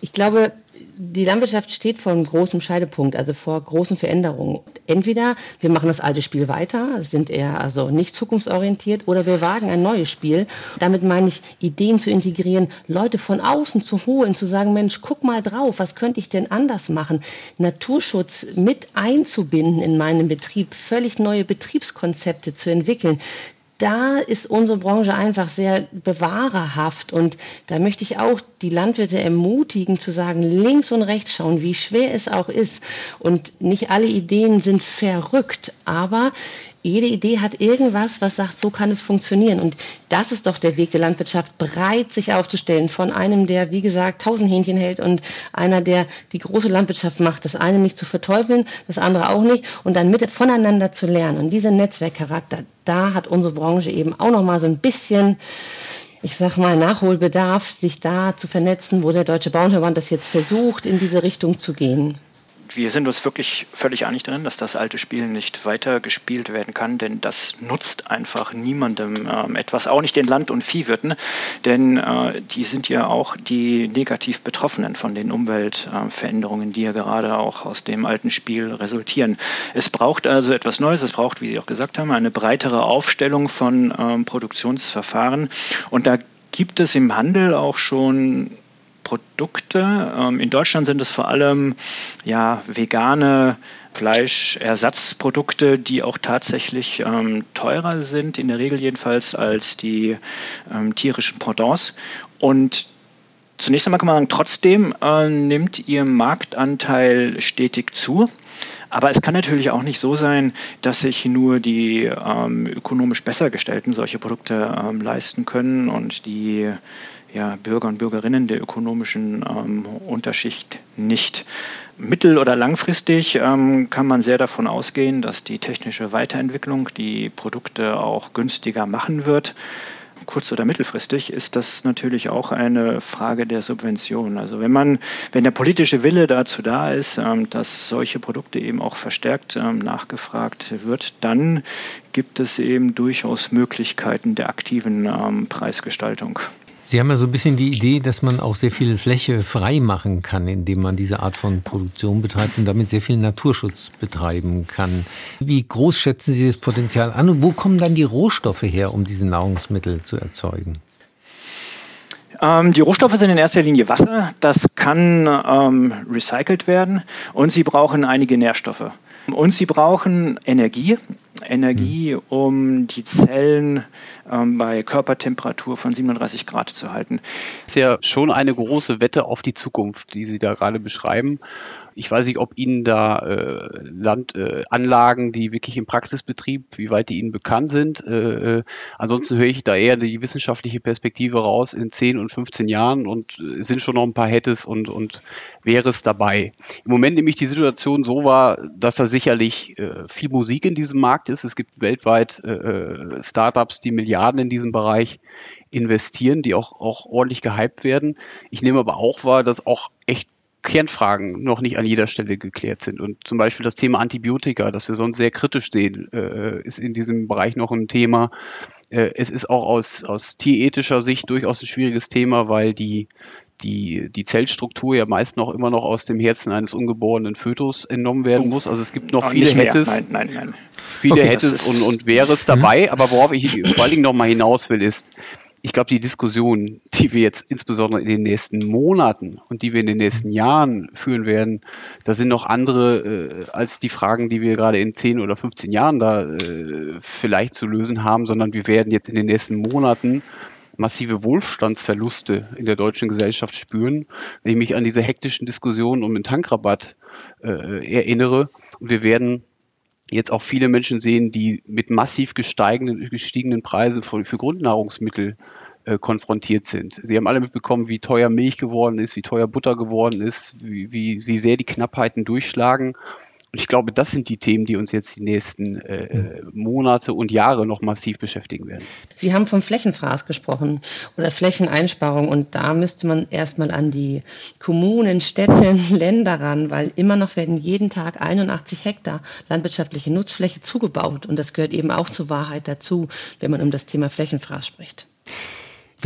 Ich glaube, die Landwirtschaft steht vor einem großen Scheidepunkt, also vor großen Veränderungen. Entweder wir machen das alte Spiel weiter, sind eher also nicht zukunftsorientiert, oder wir wagen ein neues Spiel. Damit meine ich, Ideen zu integrieren, Leute von außen zu holen, zu sagen, Mensch, guck mal drauf, was könnte ich denn anders machen? Naturschutz mit einzubinden in meinen Betrieb, völlig neue Betriebskonzepte zu entwickeln, da ist unsere Branche einfach sehr bewahrerhaft. Und da möchte ich auch die Landwirte ermutigen zu sagen, links und rechts schauen, wie schwer es auch ist. Und nicht alle Ideen sind verrückt, aber jede Idee hat irgendwas, was sagt, so kann es funktionieren. Und das ist doch der Weg der Landwirtschaft, breit sich aufzustellen von einem, der, wie gesagt, tausend Hähnchen hält und einer, der die große Landwirtschaft macht. Das eine nicht zu verteufeln, das andere auch nicht und dann mit voneinander zu lernen. Und dieser Netzwerkcharakter, da hat unsere Branche eben auch noch mal so ein bisschen ich sag mal, Nachholbedarf, sich da zu vernetzen, wo der Deutsche Bauernverband das jetzt versucht, in diese Richtung zu gehen wir sind uns wirklich völlig einig darin, dass das alte Spiel nicht weiter gespielt werden kann, denn das nutzt einfach niemandem ähm, etwas, auch nicht den Land- und Viehwirten, denn äh, die sind ja auch die negativ Betroffenen von den Umweltveränderungen, äh, die ja gerade auch aus dem alten Spiel resultieren. Es braucht also etwas Neues, es braucht, wie Sie auch gesagt haben, eine breitere Aufstellung von ähm, Produktionsverfahren und da gibt es im Handel auch schon Produkte. Ähm, in Deutschland sind es vor allem ja, vegane Fleischersatzprodukte, die auch tatsächlich ähm, teurer sind, in der Regel jedenfalls als die ähm, tierischen Pendants. Und zunächst einmal kann man sagen, trotzdem äh, nimmt ihr Marktanteil stetig zu. Aber es kann natürlich auch nicht so sein, dass sich nur die ähm, ökonomisch besser gestellten solche Produkte ähm, leisten können und die ja, Bürger und Bürgerinnen der ökonomischen ähm, Unterschicht nicht. Mittel- oder langfristig ähm, kann man sehr davon ausgehen, dass die technische Weiterentwicklung die Produkte auch günstiger machen wird. Kurz- oder mittelfristig ist das natürlich auch eine Frage der Subvention. Also wenn man, wenn der politische Wille dazu da ist, ähm, dass solche Produkte eben auch verstärkt ähm, nachgefragt wird, dann gibt es eben durchaus Möglichkeiten der aktiven ähm, Preisgestaltung. Sie haben ja so ein bisschen die Idee, dass man auch sehr viel Fläche frei machen kann, indem man diese Art von Produktion betreibt und damit sehr viel Naturschutz betreiben kann. Wie groß schätzen Sie das Potenzial an und wo kommen dann die Rohstoffe her, um diese Nahrungsmittel zu erzeugen? Ähm, die Rohstoffe sind in erster Linie Wasser. Das kann ähm, recycelt werden und sie brauchen einige Nährstoffe. Und sie brauchen Energie. Energie, hm. um die Zellen ähm, bei Körpertemperatur von 37 Grad zu halten. Das ist ja schon eine große Wette auf die Zukunft, die Sie da gerade beschreiben. Ich weiß nicht, ob Ihnen da äh, Landanlagen, äh, die wirklich im Praxisbetrieb, wie weit die Ihnen bekannt sind. Äh, äh ansonsten höre ich da eher die wissenschaftliche Perspektive raus in 10 und 15 Jahren und äh, sind schon noch ein paar Hättes und, und wäre es dabei. Im Moment nehme ich die Situation so wahr, dass da sicherlich äh, viel Musik in diesem Markt ist. Es gibt weltweit Startups, die Milliarden in diesem Bereich investieren, die auch, auch ordentlich gehypt werden. Ich nehme aber auch wahr, dass auch echt Kernfragen noch nicht an jeder Stelle geklärt sind. Und zum Beispiel das Thema Antibiotika, das wir sonst sehr kritisch sehen, äh, ist in diesem Bereich noch ein Thema. Äh, es ist auch aus, aus tierethischer Sicht durchaus ein schwieriges Thema, weil die, die, die Zellstruktur ja meist noch immer noch aus dem Herzen eines ungeborenen Fötus entnommen werden muss. Also es gibt noch viele Hättes. Nein, nein, nein. Viele okay, Hättes und, und wäre es dabei. Mhm. Aber worauf ich vor allen Dingen noch mal hinaus will, ist, ich glaube, die Diskussion, die wir jetzt insbesondere in den nächsten Monaten und die wir in den nächsten Jahren führen werden, da sind noch andere äh, als die Fragen, die wir gerade in 10 oder 15 Jahren da äh, vielleicht zu lösen haben, sondern wir werden jetzt in den nächsten Monaten massive Wohlstandsverluste in der deutschen Gesellschaft spüren, wenn ich mich an diese hektischen Diskussionen um den Tankrabatt äh, erinnere. Und wir werden jetzt auch viele Menschen sehen, die mit massiv gestiegenen Preisen für, für Grundnahrungsmittel äh, konfrontiert sind. Sie haben alle mitbekommen, wie teuer Milch geworden ist, wie teuer Butter geworden ist, wie, wie, wie sehr die Knappheiten durchschlagen. Und ich glaube, das sind die Themen, die uns jetzt die nächsten äh, Monate und Jahre noch massiv beschäftigen werden. Sie haben vom Flächenfraß gesprochen oder Flächeneinsparung. Und da müsste man erstmal an die Kommunen, Städte, Länder ran, weil immer noch werden jeden Tag 81 Hektar landwirtschaftliche Nutzfläche zugebaut. Und das gehört eben auch zur Wahrheit dazu, wenn man um das Thema Flächenfraß spricht.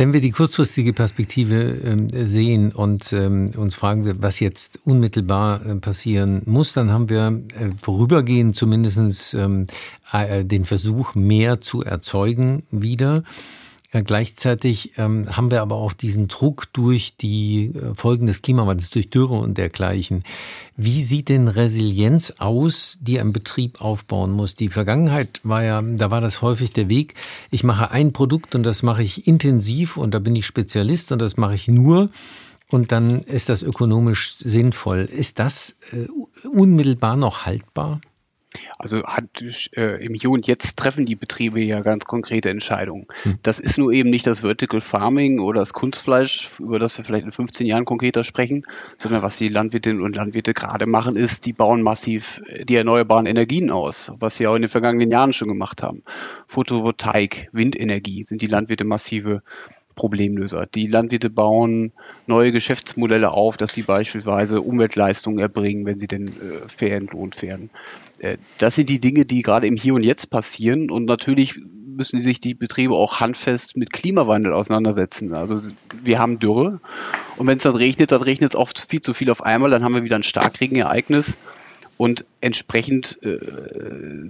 Wenn wir die kurzfristige Perspektive ähm, sehen und ähm, uns fragen, was jetzt unmittelbar äh, passieren muss, dann haben wir äh, vorübergehend zumindest ähm, äh, den Versuch, mehr zu erzeugen wieder. Ja, gleichzeitig ähm, haben wir aber auch diesen Druck durch die äh, Folgen des Klimawandels, durch Dürre und dergleichen. Wie sieht denn Resilienz aus, die ein Betrieb aufbauen muss? Die Vergangenheit war ja, da war das häufig der Weg. Ich mache ein Produkt und das mache ich intensiv und da bin ich Spezialist und das mache ich nur. Und dann ist das ökonomisch sinnvoll. Ist das äh, unmittelbar noch haltbar? Also hat, äh, im Hier und Jetzt treffen die Betriebe ja ganz konkrete Entscheidungen. Hm. Das ist nur eben nicht das Vertical Farming oder das Kunstfleisch, über das wir vielleicht in 15 Jahren konkreter sprechen, sondern was die Landwirtinnen und Landwirte gerade machen, ist, die bauen massiv die erneuerbaren Energien aus, was sie auch in den vergangenen Jahren schon gemacht haben. Photovoltaik, Windenergie sind die Landwirte massive Problemlöser. Die Landwirte bauen neue Geschäftsmodelle auf, dass sie beispielsweise Umweltleistungen erbringen, wenn sie denn äh, fair entlohnt werden. Äh, das sind die Dinge, die gerade im Hier und Jetzt passieren und natürlich müssen sich die Betriebe auch handfest mit Klimawandel auseinandersetzen. Also wir haben Dürre und wenn es dann regnet, dann regnet es oft viel zu viel auf einmal, dann haben wir wieder ein Starkregenereignis und entsprechend äh,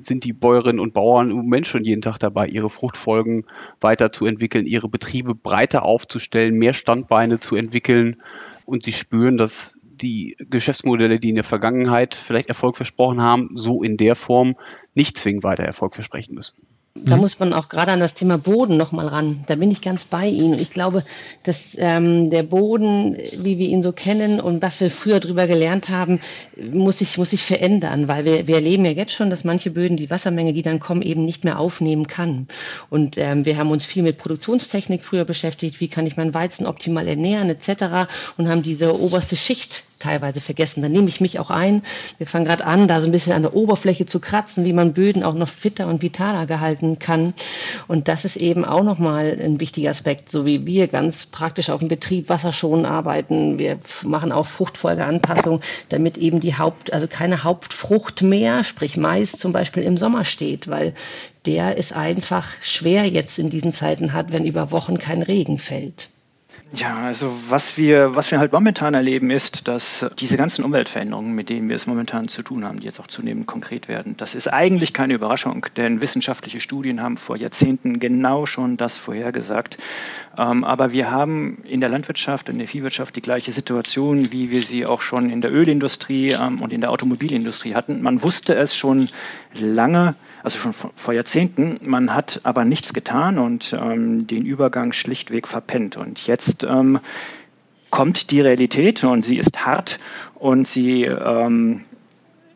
sind die Bäuerinnen und Bauern im Moment schon jeden Tag dabei, ihre Fruchtfolgen weiterzuentwickeln, ihre Betriebe breiter aufzustellen, mehr Standbeine zu entwickeln. Und sie spüren, dass die Geschäftsmodelle, die in der Vergangenheit vielleicht Erfolg versprochen haben, so in der Form nicht zwingend weiter Erfolg versprechen müssen. Da mhm. muss man auch gerade an das Thema Boden nochmal ran. Da bin ich ganz bei Ihnen. Ich glaube, dass ähm, der Boden, wie wir ihn so kennen und was wir früher drüber gelernt haben, muss sich, muss sich verändern, weil wir, wir erleben ja jetzt schon, dass manche Böden die Wassermenge, die dann kommen, eben nicht mehr aufnehmen kann. Und ähm, wir haben uns viel mit Produktionstechnik früher beschäftigt. Wie kann ich meinen Weizen optimal ernähren, etc. Und haben diese oberste Schicht teilweise vergessen. Da nehme ich mich auch ein. Wir fangen gerade an, da so ein bisschen an der Oberfläche zu kratzen, wie man Böden auch noch fitter und vitaler gehalten kann. Und das ist eben auch nochmal ein wichtiger Aspekt, so wie wir ganz praktisch auf dem Betrieb wasserschonend arbeiten. Wir machen auch Fruchtfolgeanpassung, damit eben die Haupt, also keine Hauptfrucht mehr, sprich Mais zum Beispiel im Sommer steht, weil der ist einfach schwer jetzt in diesen Zeiten hat, wenn über Wochen kein Regen fällt. Ja, also was wir, was wir halt momentan erleben, ist, dass diese ganzen Umweltveränderungen, mit denen wir es momentan zu tun haben, die jetzt auch zunehmend konkret werden, das ist eigentlich keine Überraschung, denn wissenschaftliche Studien haben vor Jahrzehnten genau schon das vorhergesagt. Ähm, aber wir haben in der Landwirtschaft, in der Viehwirtschaft die gleiche Situation, wie wir sie auch schon in der Ölindustrie ähm, und in der Automobilindustrie hatten. Man wusste es schon lange, also schon vor Jahrzehnten, man hat aber nichts getan und ähm, den Übergang schlichtweg verpennt. Und jetzt ähm, kommt die Realität und sie ist hart und sie ähm,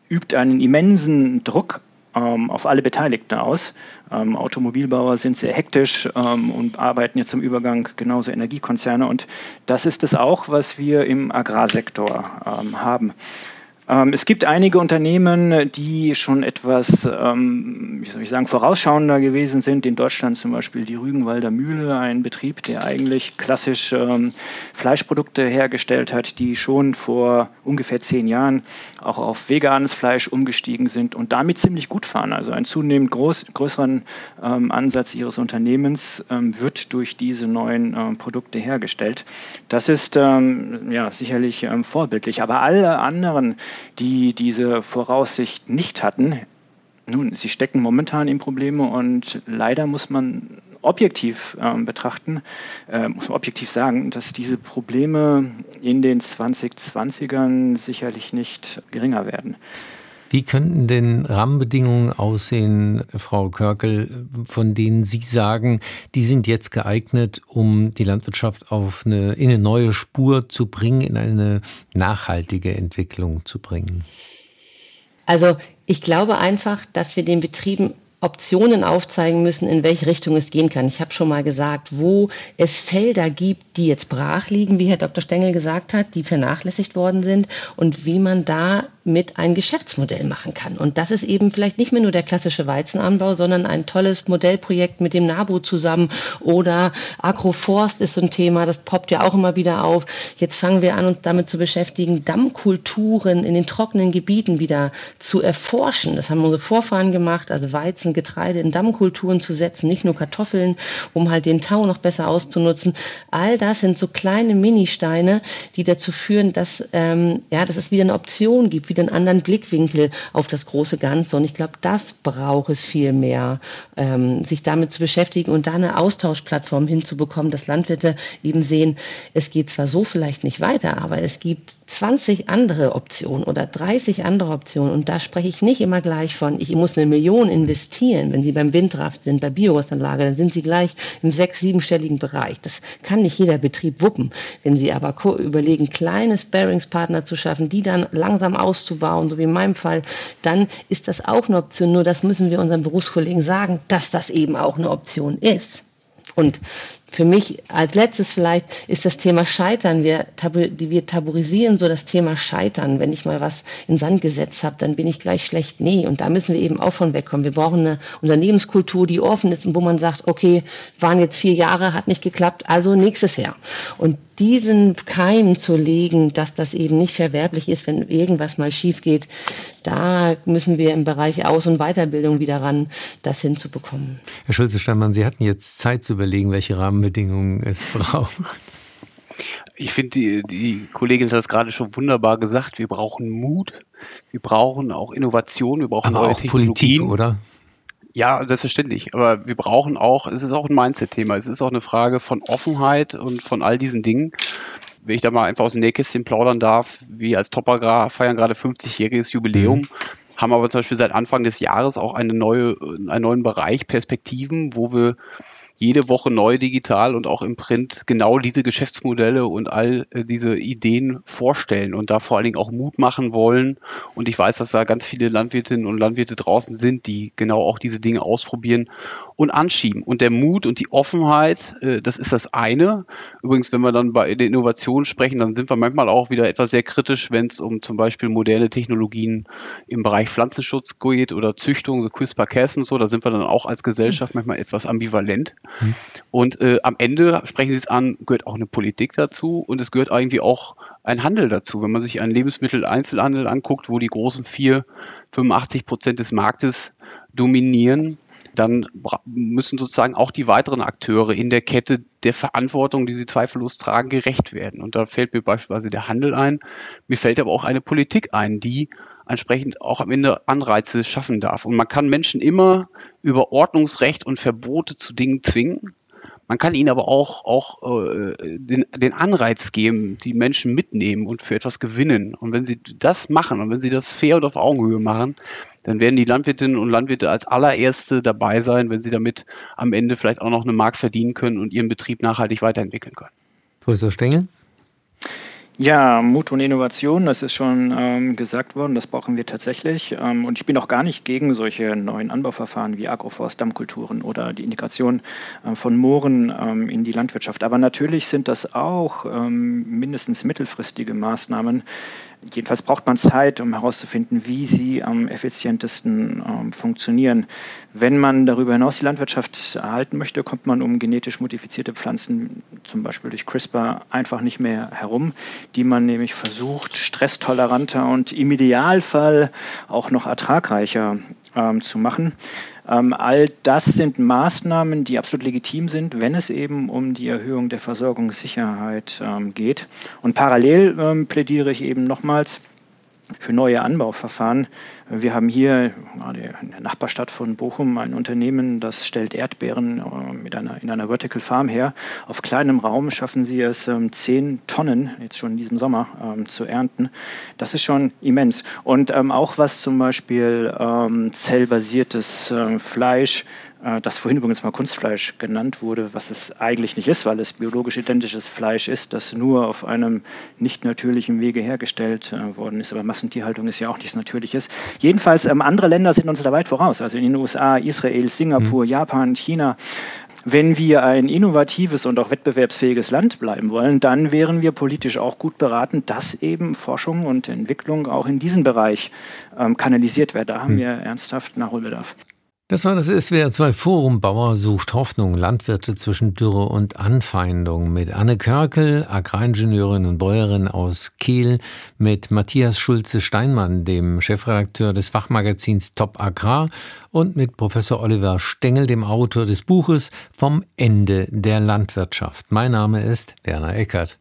übt einen immensen Druck ähm, auf alle Beteiligten aus. Ähm, Automobilbauer sind sehr hektisch ähm, und arbeiten jetzt im Übergang genauso Energiekonzerne. Und das ist es auch, was wir im Agrarsektor haben. Ähm, es gibt einige Unternehmen, die schon etwas, ähm, wie soll ich sagen, vorausschauender gewesen sind. In Deutschland zum Beispiel die Rügenwalder Mühle, ein Betrieb, der eigentlich klassisch ähm, Fleischprodukte hergestellt hat, die schon vor ungefähr zehn Jahren auch auf veganes Fleisch umgestiegen sind und damit ziemlich gut fahren. Also ein zunehmend groß, größeren Ansatz ihres Unternehmens wird durch diese neuen Produkte hergestellt. Das ist ja sicherlich vorbildlich. Aber alle anderen die diese Voraussicht nicht hatten. Nun, sie stecken momentan in Probleme und leider muss man objektiv äh, betrachten, äh, muss man objektiv sagen, dass diese Probleme in den 2020ern sicherlich nicht geringer werden. Wie könnten denn Rahmenbedingungen aussehen, Frau Körkel, von denen Sie sagen, die sind jetzt geeignet, um die Landwirtschaft auf eine, in eine neue Spur zu bringen, in eine nachhaltige Entwicklung zu bringen? Also ich glaube einfach, dass wir den Betrieben Optionen aufzeigen müssen, in welche Richtung es gehen kann. Ich habe schon mal gesagt, wo es Felder gibt, die jetzt brach liegen, wie Herr Dr. Stengel gesagt hat, die vernachlässigt worden sind und wie man da mit ein Geschäftsmodell machen kann. Und das ist eben vielleicht nicht mehr nur der klassische Weizenanbau, sondern ein tolles Modellprojekt mit dem NABU zusammen oder Agroforst ist so ein Thema, das poppt ja auch immer wieder auf. Jetzt fangen wir an, uns damit zu beschäftigen, Dammkulturen in den trockenen Gebieten wieder zu erforschen. Das haben unsere Vorfahren gemacht, also Weizen, Getreide in Dammkulturen zu setzen, nicht nur Kartoffeln, um halt den Tau noch besser auszunutzen. All das sind so kleine Ministeine, die dazu führen, dass, ähm, ja, dass es wieder eine Option gibt, wieder einen anderen Blickwinkel auf das große Ganze. Und ich glaube, das braucht es viel mehr, ähm, sich damit zu beschäftigen und da eine Austauschplattform hinzubekommen, dass Landwirte eben sehen, es geht zwar so vielleicht nicht weiter, aber es gibt 20 andere Optionen oder 30 andere Optionen. Und da spreche ich nicht immer gleich von, ich muss eine Million investieren. Wenn Sie beim Windraft sind, bei Biogasanlage, dann sind Sie gleich im sechs-, siebenstelligen Bereich. Das kann nicht jeder Betrieb wuppen. Wenn Sie aber überlegen, kleine Sparingspartner zu schaffen, die dann langsam auszubauen, so wie in meinem Fall, dann ist das auch eine Option. Nur das müssen wir unseren Berufskollegen sagen, dass das eben auch eine Option ist. Und für mich als letztes vielleicht ist das Thema Scheitern. Wir, tabu, wir tabuisieren so das Thema Scheitern. Wenn ich mal was in Sand gesetzt habe, dann bin ich gleich schlecht. Nee, und da müssen wir eben auch von wegkommen. Wir brauchen eine Unternehmenskultur, die offen ist und wo man sagt, okay, waren jetzt vier Jahre, hat nicht geklappt, also nächstes Jahr. Und diesen Keim zu legen, dass das eben nicht verwerblich ist, wenn irgendwas mal schief geht, da müssen wir im Bereich Aus- und Weiterbildung wieder ran, das hinzubekommen. Herr Schulze-Steinmann, Sie hatten jetzt Zeit zu überlegen, welche Rahmenbedingungen es braucht. Ich finde, die, die Kollegin hat es gerade schon wunderbar gesagt. Wir brauchen Mut, wir brauchen auch Innovation, wir brauchen Aber neue auch Technologien. Politik, oder? Ja, selbstverständlich. Aber wir brauchen auch, es ist auch ein Mindset-Thema. Es ist auch eine Frage von Offenheit und von all diesen Dingen. Wenn ich da mal einfach aus dem Nähkästchen plaudern darf, wir als Topagrar feiern gerade 50-jähriges Jubiläum, mhm. haben aber zum Beispiel seit Anfang des Jahres auch eine neue, einen neuen Bereich Perspektiven, wo wir jede Woche neu digital und auch im Print genau diese Geschäftsmodelle und all äh, diese Ideen vorstellen und da vor allen Dingen auch Mut machen wollen. Und ich weiß, dass da ganz viele Landwirtinnen und Landwirte draußen sind, die genau auch diese Dinge ausprobieren und anschieben. Und der Mut und die Offenheit, äh, das ist das eine. Übrigens, wenn wir dann bei den Innovationen sprechen, dann sind wir manchmal auch wieder etwas sehr kritisch, wenn es um zum Beispiel moderne Technologien im Bereich Pflanzenschutz geht oder Züchtung, so CRISPR-Cas und so. Da sind wir dann auch als Gesellschaft manchmal etwas ambivalent. Mhm. Und äh, am Ende, sprechen Sie es an, gehört auch eine Politik dazu und es gehört irgendwie auch ein Handel dazu. Wenn man sich einen Lebensmitteleinzelhandel anguckt, wo die großen vier 85 Prozent des Marktes dominieren, dann müssen sozusagen auch die weiteren Akteure in der Kette der Verantwortung, die sie zweifellos tragen, gerecht werden. Und da fällt mir beispielsweise der Handel ein. Mir fällt aber auch eine Politik ein, die entsprechend auch am Ende Anreize schaffen darf. Und man kann Menschen immer über Ordnungsrecht und Verbote zu Dingen zwingen. Man kann ihnen aber auch, auch äh, den, den Anreiz geben, die Menschen mitnehmen und für etwas gewinnen. Und wenn sie das machen und wenn sie das fair und auf Augenhöhe machen, dann werden die Landwirtinnen und Landwirte als allererste dabei sein, wenn sie damit am Ende vielleicht auch noch eine Mark verdienen können und ihren Betrieb nachhaltig weiterentwickeln können. Professor Stengel? Ja, Mut und Innovation, das ist schon ähm, gesagt worden, das brauchen wir tatsächlich. Ähm, und ich bin auch gar nicht gegen solche neuen Anbauverfahren wie Agroforst, Dammkulturen oder die Integration äh, von Mooren ähm, in die Landwirtschaft. Aber natürlich sind das auch ähm, mindestens mittelfristige Maßnahmen, Jedenfalls braucht man Zeit, um herauszufinden, wie sie am effizientesten ähm, funktionieren. Wenn man darüber hinaus die Landwirtschaft erhalten möchte, kommt man um genetisch modifizierte Pflanzen, zum Beispiel durch CRISPR, einfach nicht mehr herum, die man nämlich versucht, stresstoleranter und im Idealfall auch noch ertragreicher ähm, zu machen. Ähm, all das sind Maßnahmen, die absolut legitim sind, wenn es eben um die Erhöhung der Versorgungssicherheit ähm, geht. Und parallel ähm, plädiere ich eben nochmals für neue Anbauverfahren. Wir haben hier in der Nachbarstadt von Bochum ein Unternehmen, das stellt Erdbeeren äh, mit einer, in einer Vertical Farm her. Auf kleinem Raum schaffen sie es, ähm, zehn Tonnen jetzt schon in diesem Sommer ähm, zu ernten. Das ist schon immens. Und ähm, auch was zum Beispiel zellbasiertes Fleisch das vorhin übrigens mal Kunstfleisch genannt wurde, was es eigentlich nicht ist, weil es biologisch identisches Fleisch ist, das nur auf einem nicht natürlichen Wege hergestellt äh, worden ist. Aber Massentierhaltung ist ja auch nichts Natürliches. Jedenfalls, ähm, andere Länder sind uns da weit voraus. Also in den USA, Israel, Singapur, mhm. Japan, China. Wenn wir ein innovatives und auch wettbewerbsfähiges Land bleiben wollen, dann wären wir politisch auch gut beraten, dass eben Forschung und Entwicklung auch in diesen Bereich ähm, kanalisiert wird. Da haben hm. wir ernsthaft Nachholbedarf. Das war das SWR2 Forum Bauer sucht Hoffnung, Landwirte zwischen Dürre und Anfeindung mit Anne Körkel, Agraringenieurin und Bäuerin aus Kiel, mit Matthias Schulze-Steinmann, dem Chefredakteur des Fachmagazins Top Agrar und mit Professor Oliver Stengel, dem Autor des Buches Vom Ende der Landwirtschaft. Mein Name ist Werner Eckert.